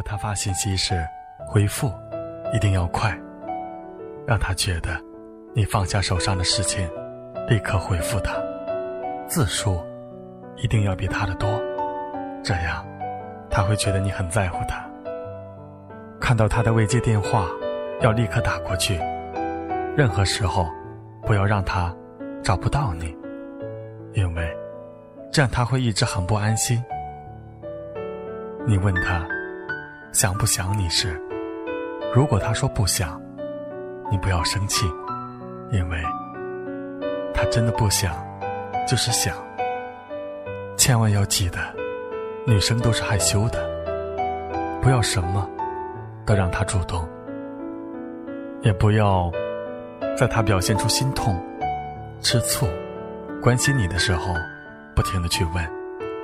和他发信息时，回复一定要快，让他觉得你放下手上的事情，立刻回复他。字数一定要比他的多，这样他会觉得你很在乎他。看到他的未接电话，要立刻打过去。任何时候，不要让他找不到你，因为这样他会一直很不安心。你问他想不想你时，如果他说不想，你不要生气，因为他真的不想，就是想。千万要记得，女生都是害羞的，不要什么都让他主动，也不要在他表现出心痛、吃醋、关心你的时候，不停的去问，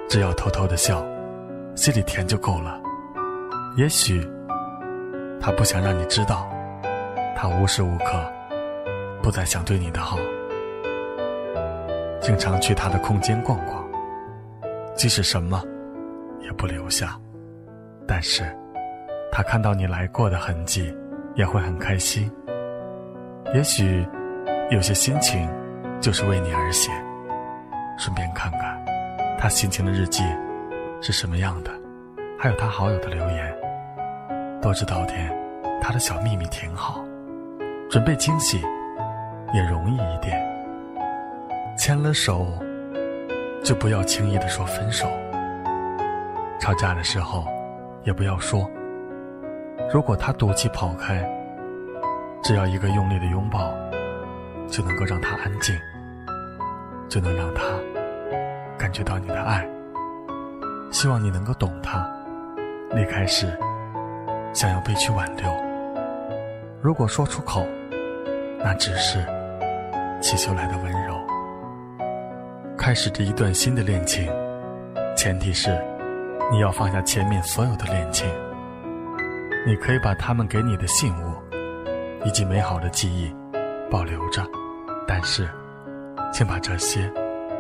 只要偷偷的笑。心里甜就够了。也许他不想让你知道，他无时无刻不再想对你的好。经常去他的空间逛逛，即使什么也不留下，但是他看到你来过的痕迹，也会很开心。也许有些心情就是为你而写，顺便看看他心情的日记。是什么样的？还有他好友的留言，多知道点他的小秘密挺好。准备惊喜也容易一点。牵了手就不要轻易的说分手。吵架的时候也不要说。如果他赌气跑开，只要一个用力的拥抱，就能够让他安静，就能让他感觉到你的爱。希望你能够懂他。离开时，想要被去挽留。如果说出口，那只是祈求来的温柔。开始这一段新的恋情，前提是你要放下前面所有的恋情。你可以把他们给你的信物以及美好的记忆保留着，但是，请把这些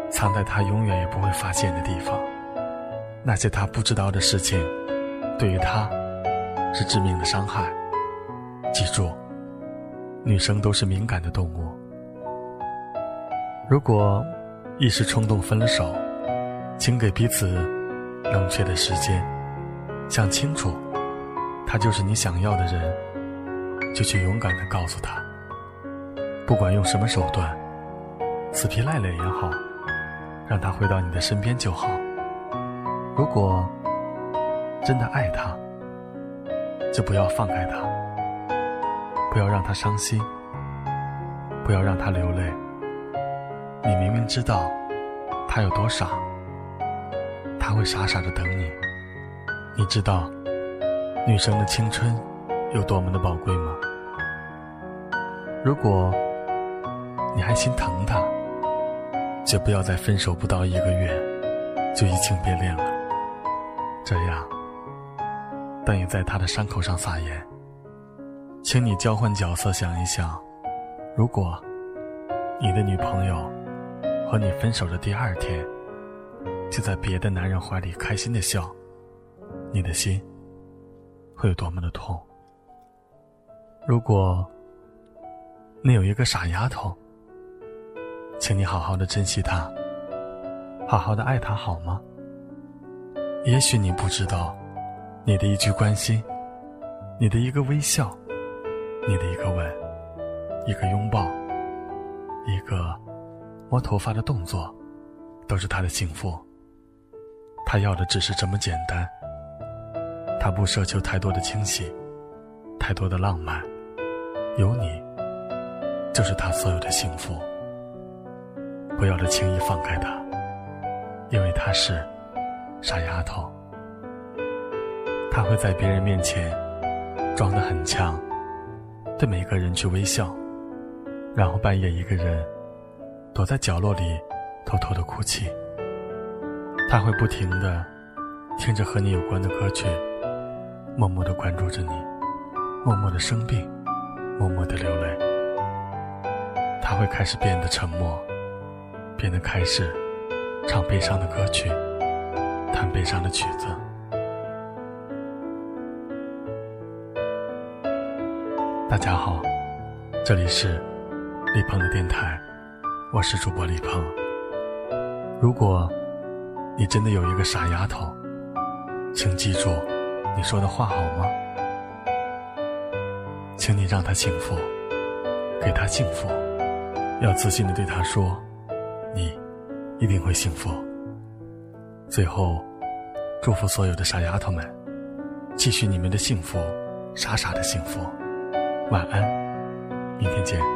藏在他永远也不会发现的地方。那些他不知道的事情，对于他是致命的伤害。记住，女生都是敏感的动物。如果一时冲动分了手，请给彼此冷却的时间，想清楚，他就是你想要的人，就去勇敢的告诉他。不管用什么手段，死皮赖脸也好，让他回到你的身边就好。如果真的爱他，就不要放开他，不要让他伤心，不要让他流泪。你明明知道他有多傻，他会傻傻的等你。你知道女生的青春有多么的宝贵吗？如果你还心疼他，就不要在分手不到一个月就移情别恋了。这样，但也在他的伤口上撒盐。请你交换角色，想一想，如果你的女朋友和你分手的第二天，就在别的男人怀里开心的笑，你的心会有多么的痛？如果你有一个傻丫头，请你好好的珍惜她，好好的爱她，好吗？也许你不知道，你的一句关心，你的一个微笑，你的一个吻，一个拥抱，一个摸头发的动作，都是他的幸福。他要的只是这么简单。他不奢求太多的惊喜，太多的浪漫，有你，就是他所有的幸福。不要的轻易放开他，因为他是。傻丫头，他会在别人面前装得很强，对每个人去微笑，然后半夜一个人躲在角落里偷偷的哭泣。他会不停的听着和你有关的歌曲，默默的关注着你，默默的生病，默默的流泪。他会开始变得沉默，变得开始唱悲伤的歌曲。弹悲伤的曲子，大家好，这里是李鹏的电台，我是主播李鹏。如果你真的有一个傻丫头，请记住你说的话好吗？请你让她幸福，给她幸福，要自信的对她说，你一定会幸福。最后，祝福所有的傻丫头们，继续你们的幸福，傻傻的幸福。晚安，明天见。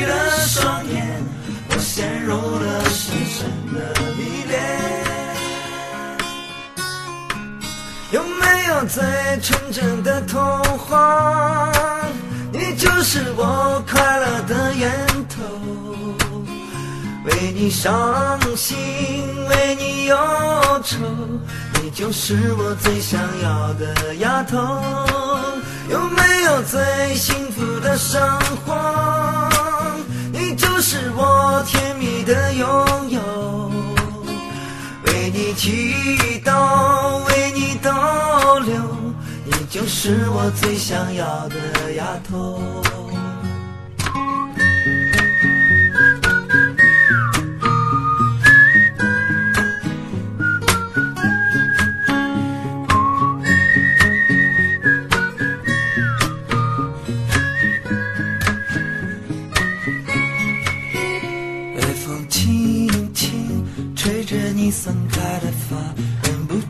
你的双眼，我陷入了深。深的迷恋，有没有最纯真的童话？你就是我快乐的源头，为你伤心，为你忧愁，你就是我最想要的丫头。有没有最幸福的生活？的拥有，为你祈祷，为你逗留，你就是我最想要的丫头。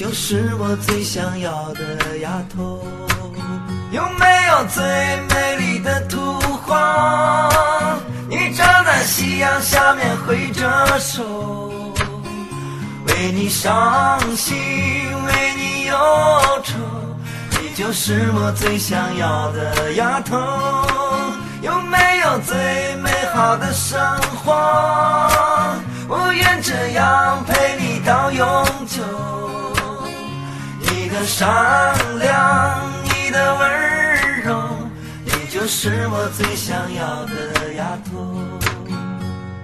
就是我最想要的丫头。有没有最美丽的图画？你站在夕阳下面挥着手，为你伤心，为你忧愁，你就是我最想要的丫头。有没有最美好的生活？我愿这样陪你到永久。的善良，你的温柔，你就是我最想要的丫头。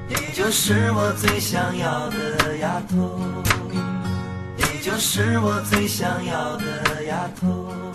你就是我最想要的丫头。你就是我最想要的丫头。